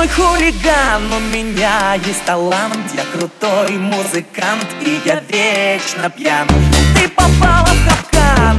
сплошной хулиган У меня есть талант, я крутой музыкант И я вечно пьян. Ты попала в капкан,